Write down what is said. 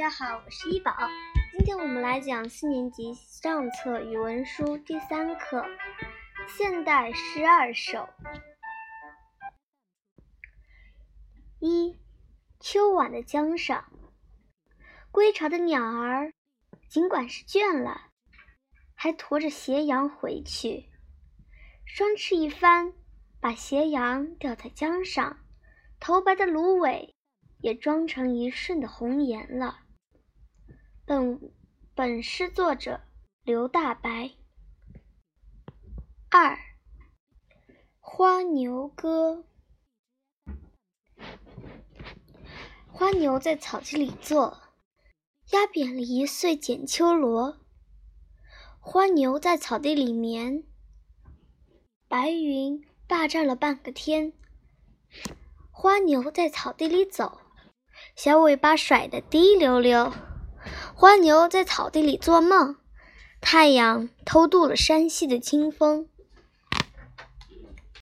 大家好，我是一宝。今天我们来讲四年级上册语文书第三课《现代诗二首》。一，秋晚的江上，归巢的鸟儿，尽管是倦了，还驮着斜阳回去。双翅一翻，把斜阳吊在江上，头白的芦苇。也妆成一瞬的红颜了。本本诗作者刘大白。二，花牛歌。花牛在草地里坐，压扁了一穗剪秋萝。花牛在草地里眠，白云霸占了半个天。花牛在草地里走。小尾巴甩得滴溜溜，花牛在草地里做梦，太阳偷渡了山西的清风。